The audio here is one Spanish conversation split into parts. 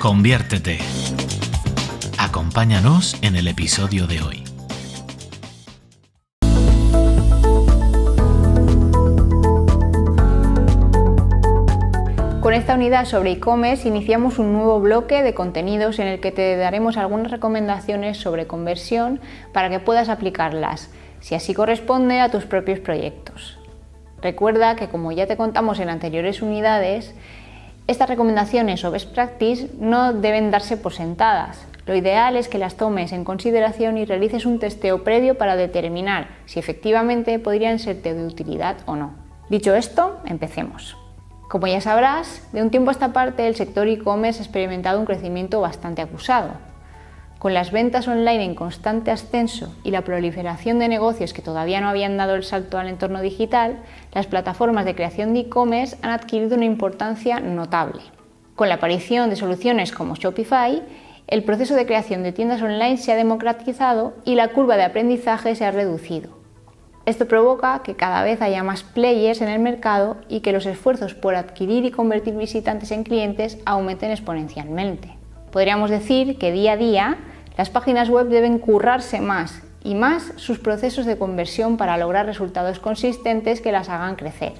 Conviértete. Acompáñanos en el episodio de hoy. Con esta unidad sobre e-commerce iniciamos un nuevo bloque de contenidos en el que te daremos algunas recomendaciones sobre conversión para que puedas aplicarlas, si así corresponde a tus propios proyectos. Recuerda que como ya te contamos en anteriores unidades, estas recomendaciones o best practice no deben darse por sentadas. Lo ideal es que las tomes en consideración y realices un testeo previo para determinar si efectivamente podrían serte de utilidad o no. Dicho esto, empecemos. Como ya sabrás, de un tiempo a esta parte el sector e-commerce ha experimentado un crecimiento bastante acusado. Con las ventas online en constante ascenso y la proliferación de negocios que todavía no habían dado el salto al entorno digital, las plataformas de creación de e-commerce han adquirido una importancia notable. Con la aparición de soluciones como Shopify, el proceso de creación de tiendas online se ha democratizado y la curva de aprendizaje se ha reducido. Esto provoca que cada vez haya más players en el mercado y que los esfuerzos por adquirir y convertir visitantes en clientes aumenten exponencialmente. Podríamos decir que día a día las páginas web deben currarse más y más sus procesos de conversión para lograr resultados consistentes que las hagan crecer.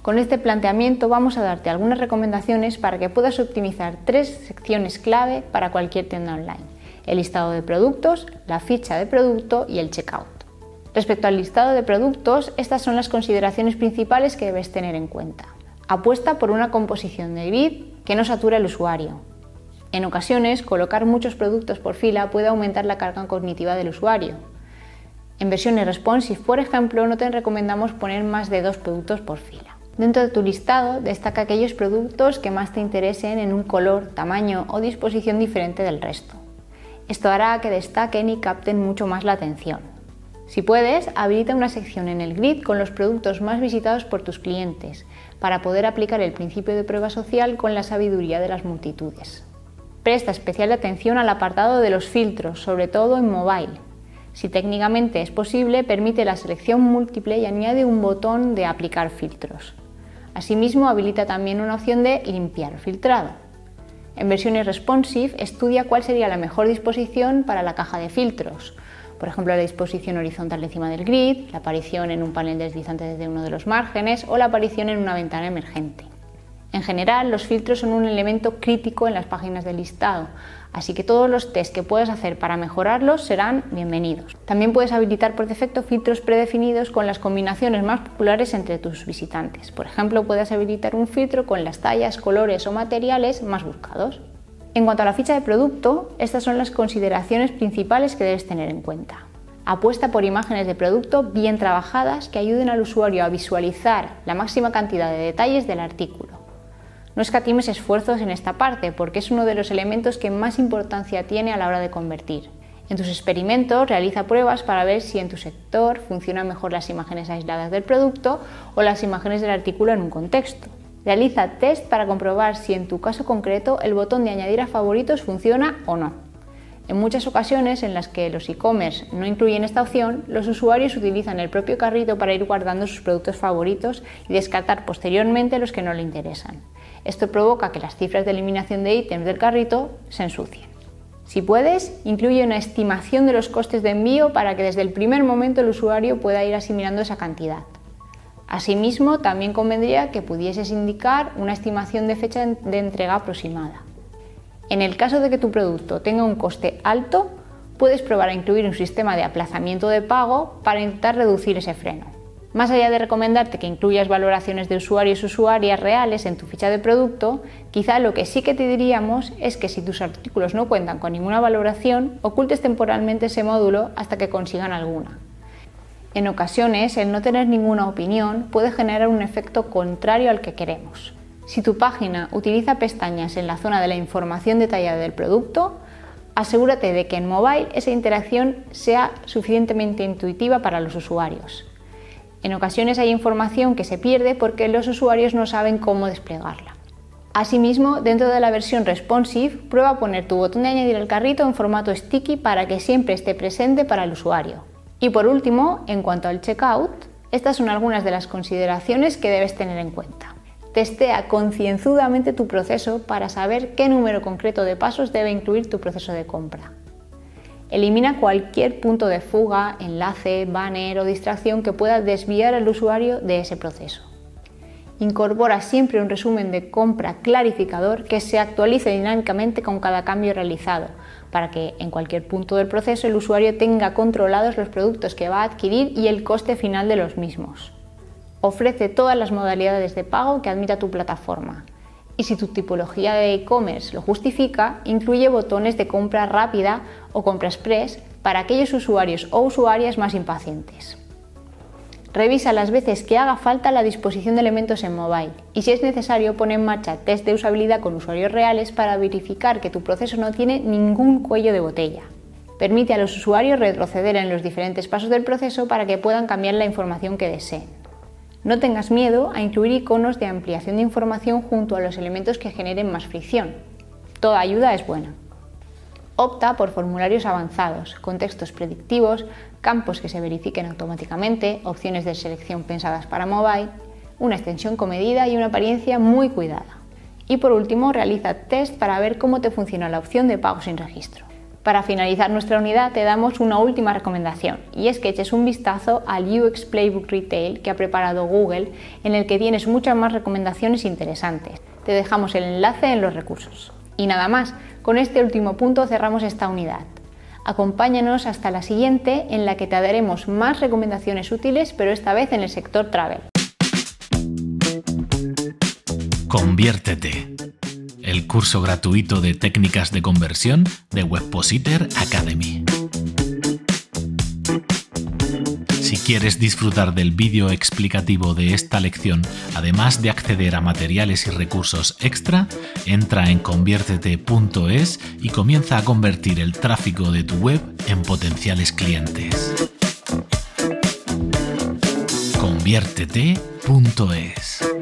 Con este planteamiento vamos a darte algunas recomendaciones para que puedas optimizar tres secciones clave para cualquier tienda online. El listado de productos, la ficha de producto y el checkout. Respecto al listado de productos, estas son las consideraciones principales que debes tener en cuenta. Apuesta por una composición de grid que no sature al usuario. En ocasiones, colocar muchos productos por fila puede aumentar la carga cognitiva del usuario. En versiones responsive, por ejemplo, no te recomendamos poner más de dos productos por fila. Dentro de tu listado, destaca aquellos productos que más te interesen en un color, tamaño o disposición diferente del resto. Esto hará que destaquen y capten mucho más la atención. Si puedes, habilita una sección en el grid con los productos más visitados por tus clientes para poder aplicar el principio de prueba social con la sabiduría de las multitudes. Presta especial atención al apartado de los filtros, sobre todo en mobile. Si técnicamente es posible, permite la selección múltiple y añade un botón de aplicar filtros. Asimismo, habilita también una opción de limpiar filtrado. En versiones responsive, estudia cuál sería la mejor disposición para la caja de filtros por ejemplo, la disposición horizontal encima del grid, la aparición en un panel deslizante desde uno de los márgenes o la aparición en una ventana emergente. En general, los filtros son un elemento crítico en las páginas del listado, así que todos los tests que puedas hacer para mejorarlos serán bienvenidos. También puedes habilitar por defecto filtros predefinidos con las combinaciones más populares entre tus visitantes. Por ejemplo, puedes habilitar un filtro con las tallas, colores o materiales más buscados. En cuanto a la ficha de producto, estas son las consideraciones principales que debes tener en cuenta. Apuesta por imágenes de producto bien trabajadas que ayuden al usuario a visualizar la máxima cantidad de detalles del artículo. No escatimes esfuerzos en esta parte porque es uno de los elementos que más importancia tiene a la hora de convertir. En tus experimentos realiza pruebas para ver si en tu sector funcionan mejor las imágenes aisladas del producto o las imágenes del artículo en un contexto. Realiza test para comprobar si en tu caso concreto el botón de añadir a favoritos funciona o no. En muchas ocasiones en las que los e-commerce no incluyen esta opción, los usuarios utilizan el propio carrito para ir guardando sus productos favoritos y descartar posteriormente los que no le interesan. Esto provoca que las cifras de eliminación de ítems del carrito se ensucien. Si puedes, incluye una estimación de los costes de envío para que desde el primer momento el usuario pueda ir asimilando esa cantidad. Asimismo, también convendría que pudieses indicar una estimación de fecha de entrega aproximada. En el caso de que tu producto tenga un coste alto, puedes probar a incluir un sistema de aplazamiento de pago para intentar reducir ese freno. Más allá de recomendarte que incluyas valoraciones de usuarios y usuarias reales en tu ficha de producto, quizá lo que sí que te diríamos es que si tus artículos no cuentan con ninguna valoración, ocultes temporalmente ese módulo hasta que consigan alguna. En ocasiones, el no tener ninguna opinión puede generar un efecto contrario al que queremos. Si tu página utiliza pestañas en la zona de la información detallada del producto, asegúrate de que en mobile esa interacción sea suficientemente intuitiva para los usuarios. En ocasiones hay información que se pierde porque los usuarios no saben cómo desplegarla. Asimismo, dentro de la versión responsive, prueba a poner tu botón de añadir al carrito en formato sticky para que siempre esté presente para el usuario. Y por último, en cuanto al checkout, estas son algunas de las consideraciones que debes tener en cuenta. Testea concienzudamente tu proceso para saber qué número concreto de pasos debe incluir tu proceso de compra. Elimina cualquier punto de fuga, enlace, banner o distracción que pueda desviar al usuario de ese proceso. Incorpora siempre un resumen de compra clarificador que se actualice dinámicamente con cada cambio realizado, para que en cualquier punto del proceso el usuario tenga controlados los productos que va a adquirir y el coste final de los mismos. Ofrece todas las modalidades de pago que admita tu plataforma. Y si tu tipología de e-commerce lo justifica, incluye botones de compra rápida o compra express para aquellos usuarios o usuarias más impacientes. Revisa las veces que haga falta la disposición de elementos en mobile y si es necesario pone en marcha test de usabilidad con usuarios reales para verificar que tu proceso no tiene ningún cuello de botella. Permite a los usuarios retroceder en los diferentes pasos del proceso para que puedan cambiar la información que deseen. No tengas miedo a incluir iconos de ampliación de información junto a los elementos que generen más fricción. Toda ayuda es buena. Opta por formularios avanzados, contextos predictivos, campos que se verifiquen automáticamente, opciones de selección pensadas para mobile, una extensión comedida y una apariencia muy cuidada. Y por último, realiza test para ver cómo te funciona la opción de pago sin registro. Para finalizar nuestra unidad te damos una última recomendación y es que eches un vistazo al UX Playbook Retail que ha preparado Google en el que tienes muchas más recomendaciones interesantes. Te dejamos el enlace en los recursos. Y nada más, con este último punto cerramos esta unidad. Acompáñanos hasta la siguiente en la que te daremos más recomendaciones útiles pero esta vez en el sector travel. Conviértete el curso gratuito de técnicas de conversión de Webpositor Academy. Si quieres disfrutar del vídeo explicativo de esta lección, además de acceder a materiales y recursos extra, entra en conviértete.es y comienza a convertir el tráfico de tu web en potenciales clientes. conviértete.es